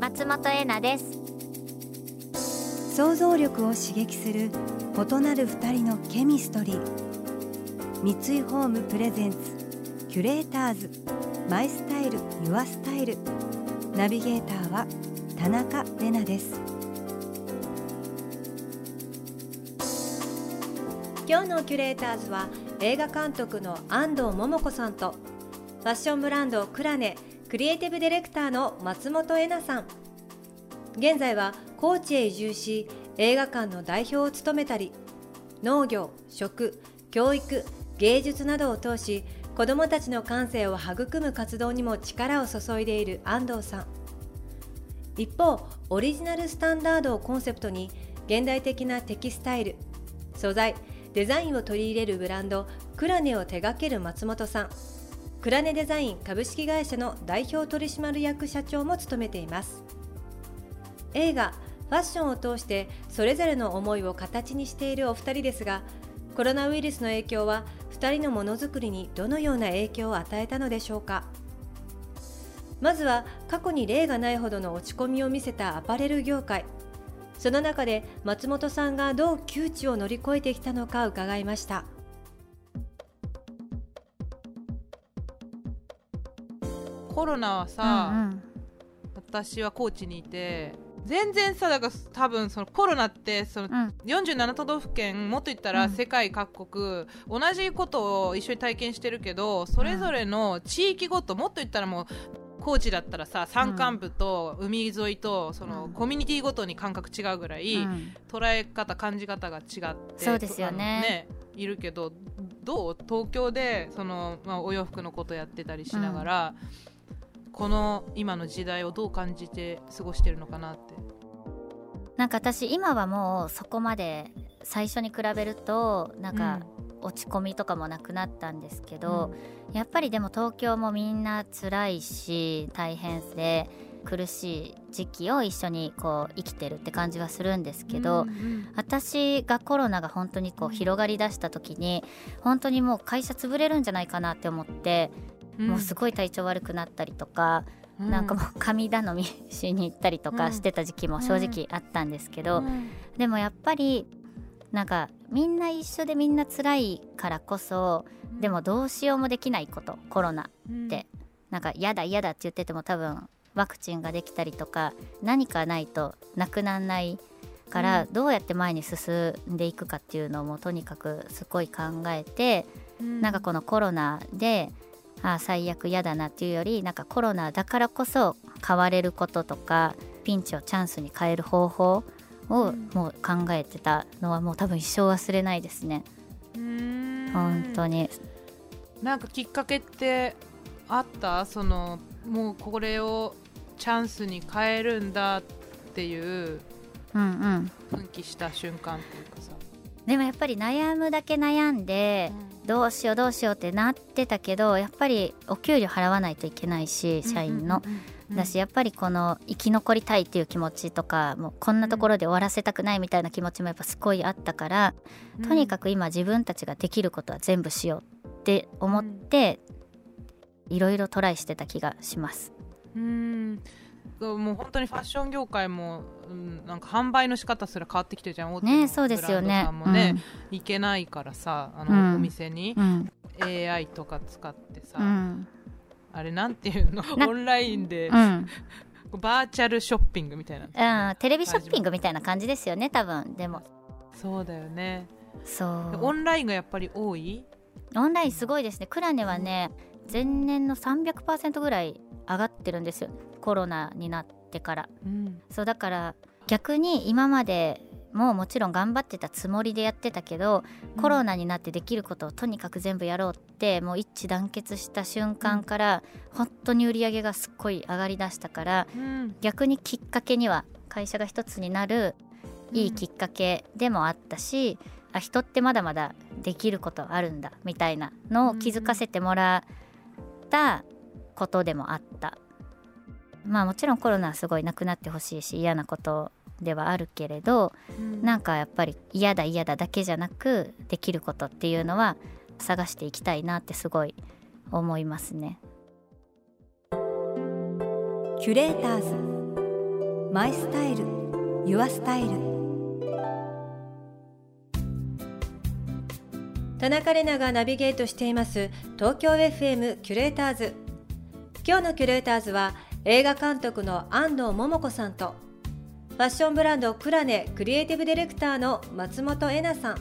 松本恵奈です。想像力を刺激する異なる二人のケミストリー。三井ホームプレゼンツキュレーターズマイスタイルユアスタイル。ナビゲーターは田中れなです。今日のキュレーターズは映画監督の安藤桃子さんとファッションブランドクラネクリエイティブディレクターの松本恵奈さん。現在は高知へ移住し映画館の代表を務めたり農業食教育芸術などを通し子どもたちの感性を育む活動にも力を注いでいる安藤さん。一方オリジナルスタンダードをコンセプトに現代的なテキスタイル素材デザインを取り入れるブランドクラネを手掛ける松本さん。クラネデザイン株式会社の代表取締役社長も務めています。映画ファッションを通してそれぞれの思いを形にしているお二人ですがコロナウイルスの影響は2人のものづくりにどのような影響を与えたのでしょうか。まずは過去に例がないほどの落ち込みを見せたアパレル業界。その中で松本さんがどう窮地を乗り越えてきたのか伺いました。コロナはさ、うんうん私は高知にいて全然さだから多分そのコロナってそのうん。47都道府県もっと言ったうん。ら世界各国、同じことを一緒に体験してるけどそれぞれの地域ごともっと言ったらもう高知だったらさ山間部と海沿いとそのうん。コミュニティごとに感覚違うぐらい、うん。捉え方感じ方が違ってそうですよね。あのいるけどどう？東京でその、まあ、お洋服のことやってたりしながら、この今の時代をどう感じて過ごしてるのかなって。なんか私今はもうそこまで最初に比べるとなんか落ち込みとかもなくなったんですけど、やっぱりでも東京もみんな辛いし大変で苦しい時期を一緒にこう生きてるって感じはするんですけど、うんうん私がコロナが本当にこう広がりだした時に本当にもう会社潰れるん。じゃないかなって思って、もうすごい体調悪くなったりとか、うん。なんかもう神頼みしに行ったりとうん。かしてた時期も正直あったんですけど、うん。でもやっぱりなんかみんな一緒でみんな辛いからこそでもどうしようもできないことコロナって。なんか嫌だ嫌だって言ってても多分ワクチンができたりとか何かないとなくならないから、うどうやって前に進んでいくかっていうのをもうとにかくすごい考えて、うん。なんかこのコロナであー最悪嫌だなっていうよりなんかコロナだからこそ変われることとかピンチをチャンスに変える方法をうん。もう考えてたのはもう多分一生忘れないですね。うん。本当に。なんかきっかけってあった？そのもうこれをチャンスに変えるんだっていう奮起した瞬間っていうかさ、でもやっぱり悩むだけ悩んでどうしようどうしようってなってたけどやっぱりお給料払わないといけないし社員の、だしやっぱりこの生き残りたいっていう気持ちとかもうこんなところで終わらせたくないみたいな気持ちもやっぱすごいあったから、とにかく今自分たちができることは全部しようって思って、いろいろトライしてた気がします。うんもう本当にファッション業界も、うん、なんか販売の仕方すら変わってきてるじゃん。大手のねそうですよね。ブランドさんもね、行けないからさあの、うん。お店に。うん。AI とか使ってさ、うん。あれなんていうの？なオンラインで、うん。バーチャルショッピングみたいな、うん、テレビショッピングみたいな感じですよね多分。でも。そうだよね。そう。オンラインがやっぱり多い？オンラインすごいですね。クラネはね前年の300%ぐらい上がってるんですよ。コロナになってから。うん。そうだから逆に今までももちろん頑張ってたつもりでやってたけど、コロナになってできることをとにかく全部やろうってもう一致団結した瞬間から、本当に売り上げがすっごい上がりだしたからうん。逆にきっかけには会社が一つになるいいきっかけでもあったし、あ人ってまだまだできることあるんだみたいなのを気づかせてもらったことでもあった。まあもちろんコロナはすごいなくなってほしいし嫌なことではあるけれどなんかやっぱり嫌だ嫌だだけじゃなくできることっていうのは探していきたいなってすごい思いますね。キュレーターズマイスタイルユアスタイル田中れながナビゲートしています東京 FM キュレーターズ。今日のキュレーターズは映画監督の安藤桃子さんとファッションブランドクラネクリエイティブディレクターの松本恵奈さん。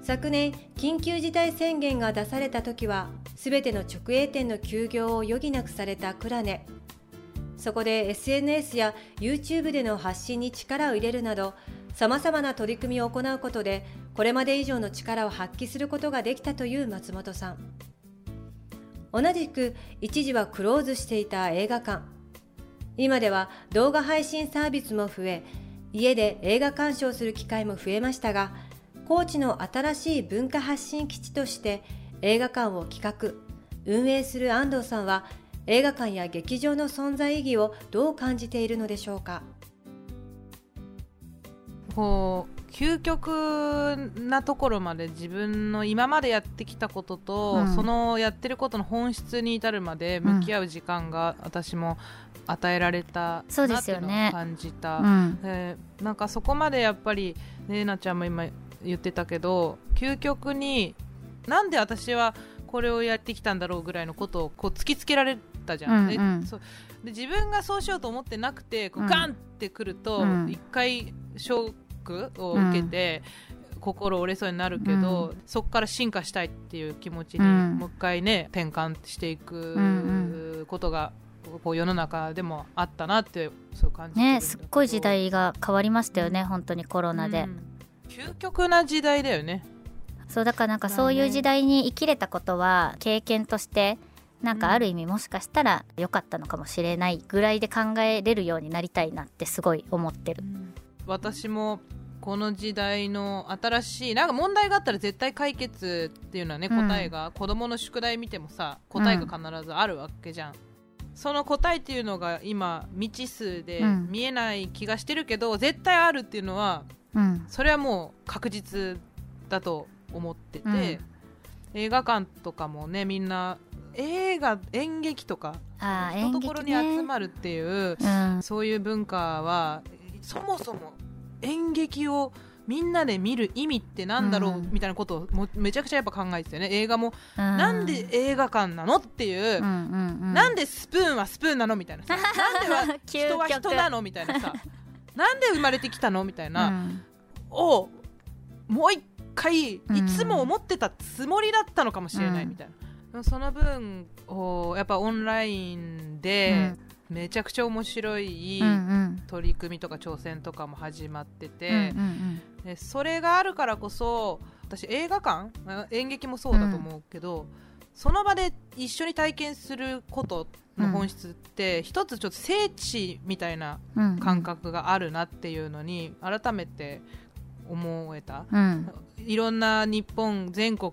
昨年緊急事態宣言が出された時は全ての直営店の休業を余儀なくされたクラネ。そこで SNS や YouTube での発信に力を入れるなどさまざまな取り組みを行うことでこれまで以上の力を発揮することができたという松本さん。同じく一時はクローズしていた映画館。今では動画配信サービスも増え家で映画鑑賞する機会も増えましたが高知の新しい文化発信基地として映画館を企画。運営する安藤さんは映画館や劇場の存在意義をどう感じているのでしょうか？こう究極なところまで自分の今までやってきたことと、うん。そのやってることの本質に至るまで向き合う時間が私も与えられたそうでなっていうのをすよね。感じた、うん。えーなんかそこまでやっぱりねえなちゃんも今言ってたけど究極になんで私はこれをやってきたんだろうぐらいのことをこう突きつけられたじゃん、うんうん。で自分がそうしようと思ってなくてこううん。ガンってくるとうん。一回ショックを受けて、心折れそうになるけど、うそこから進化したいっていう気持ちにうん。もう一回ね転換していうんくことがこう世の中でもあったなってそう感じてるんだねすっごい時代が変わりましたよね本当にコロナで、うん。究極な時代だよね。そうだからなんかそういう時代に生きれたことは経験としてなんかある意味もしかしたら良かったのかもしれないぐらいで考えれるようになりたいなってすごい思ってる。私もこの時代の新しいなんか問題があったら絶対解決っていうのはね、うん。答えが子供の宿題見てもさ答えが必ずあるわけじゃん、その答えっていうのが今未知数でうん。見えない気がしてるけど、絶対あるっていうのはうん。それはもう確実だと思ってて、うん。映画館とかもねみんな映画演劇とかのところに集る、まるっていううん。そういう文化はそもそも演劇をみんなで見る意味ってなんだろう、うん。みたいなことをもめちゃくちゃやっぱ考えてたよね。映画も、うん。なんで映画館なのっていう、うんうんうん、なんでスプーンはスプーンなのみたいなさ。なんでは人は人なのみたいなさ。なんで生まれてきたのみたいな、うん。をもう一回いうん。つも思ってたつもりだったのかもしれないうんみたいな、その分をやっぱオンラインでめちゃくちゃ面白い取り組みとか挑戦とかも始まってて、んでそれがあるからこそ私映画館あ演劇もそうだと思うけど、その場で一緒に体験することの本質って、一つちょっと聖地みたいな感覚があるなっていうのに改めて思えた。うん。いろんな日本全国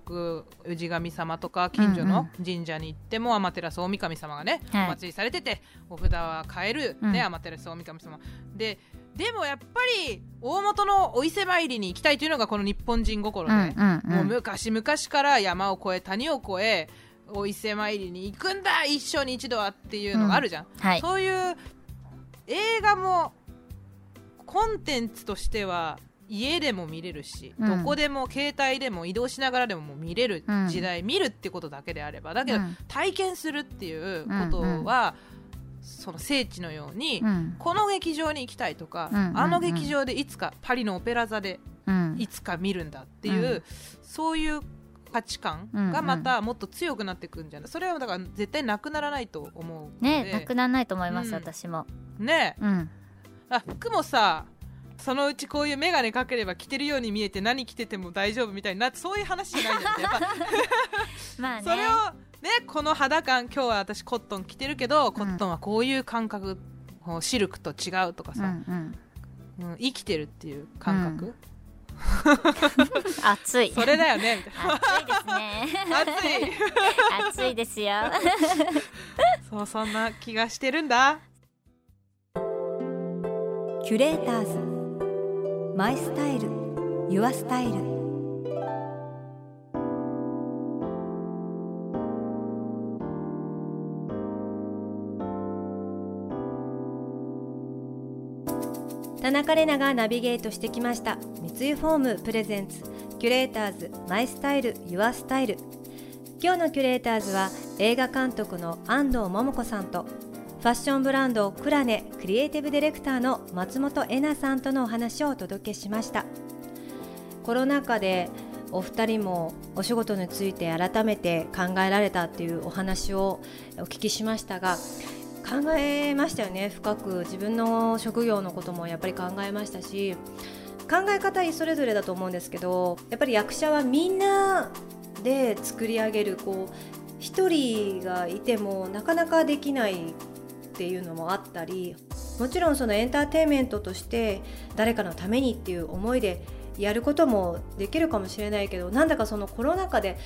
氏神様とか近所の神社に行っても天照大神様がね、はい。お祭りされててお札は買える、うん。ね天照大神様。ででもやっぱり大元のお伊勢参りに行きたいというのがこの日本人心で、うんうんうん。もう昔々から山を越え谷を越えお伊勢参りに行くんだ一生に一度はっていうのがあるじゃん、はい。そういう映画もコンテンツとしては家でも見れるし、うん。どこでも携帯でも移動しながらでももう見れるうん。時代、見るってことだけであればだけど、うん。体験するっていうことは、その聖地のように、うん。この劇場に行きたいとか、うんうんうん。あの劇場でいつかパリのオペラ座でうん。いつか見るんだっていう、うん。そういう価値観がまたもっと強くなっていくんじゃない？それはだから絶対なくならないと思うねなくならないと思います、うん。私も。ね。うん。あ服もさそのうちこういう眼鏡かければ着てるように見えて何着てても大丈夫みたいになってそういう話じゃないじゃんやっぱまあね。それをねこの肌感今日は私コットン着てるけどコットンはこういう感覚、こうシルクと違うとかさ、うんうん。うん生きてるっていう感覚、暑い。それだよね。みたいな暑いですね。暑い。暑いですよ。そうそんな気がしてるんだ。キュレーターズマイスタイルユアスタイル。田中れながナビゲートしてきました。三井ホーム presents。キュレーターズ My Style Your Style。今日のキュレーターズは映画監督の安藤桃子さんとファッションブランド CLANE クリエイティブディレクターの松本恵奈さんとのお話をお届けしました。コロナ禍でお二人もお仕事について改めて考えられたっていうお話をお聞きしましたが考えましたよね。深く自分の職業のこともやっぱり考えましたし考え方それぞれだと思うんですけどやっぱり役者はみんなで作り上げるこう一人がいてもなかなかできないっていうのもあったりもちろんそのエンターテインメントとして誰かのためにっていう思いでやることもできるかもしれないけどなんだかそのコロナ禍で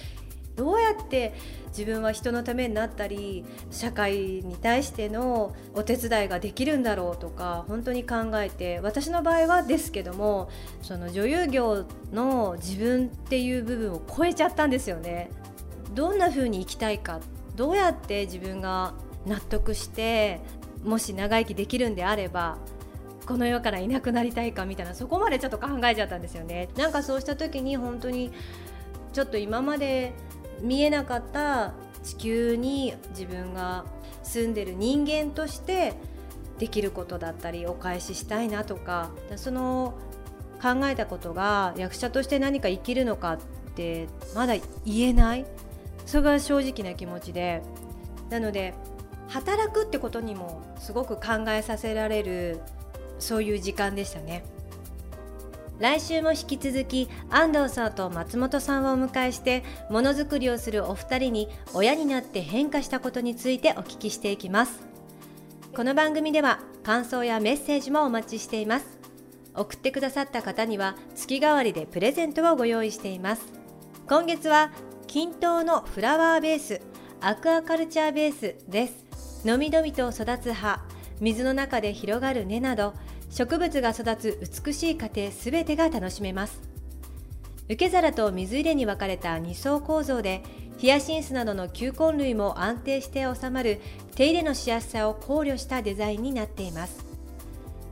どうやって自分は人のためになったり社会に対してのお手伝いができるんだろうとか本当に考えて私の場合はですけどもその女優業の自分っていう部分を超えちゃったんですよね。どんな風に生きたいかどうやって自分が納得してもし長生きできるんであればこの世からいなくなりたいかみたいなそこまでちょっと考えちゃったんですよね。なんかそうした時に本当にちょっと今まで見えなかった地球に自分が住んでる人間としてできることだったりお返ししたいなとかその考えたことが役者として何か生きるのかってまだ言えない？それが正直な気持ちで。なので働くってことにもすごく考えさせられるそういう時間でしたね。来週も引き続き安藤さんと松本さんをお迎えしてものづくりをするお二人に親になって変化したことについてお聞きしていきます。この番組では感想やメッセージもお待ちしています。送ってくださった方には月替わりでプレゼントをご用意しています。今月は均等のフラワーベースアクアカルチャーベースです。のみのみと育つ葉水の中で広がる根など植物が育つ美しい過程すべてが楽しめます。受け皿と水入れに分かれた2層構造でヒヤシンスなどの球根類も安定して収まる手入れのしやすさを考慮したデザインになっています。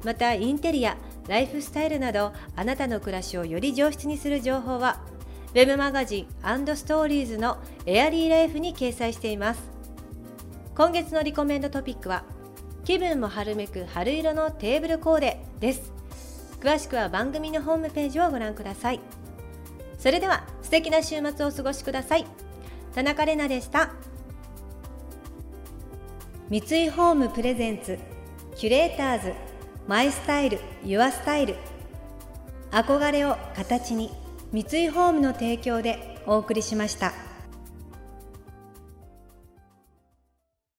またインテリアライフスタイルなどあなたの暮らしをより上質にする情報は Web マガジンストーリーズのエアリーライフに掲載しています。今月のリコメンドトピックは気分も春めく春色のテーブルコーデです。詳しくは番組のホームページをご覧ください。それでは素敵な週末をお過ごしください。田中れなでした。三井ホームプレゼンツキュレーターズマイスタイルユアスタイル。憧れを形に三井ホームの提供でお送りしました。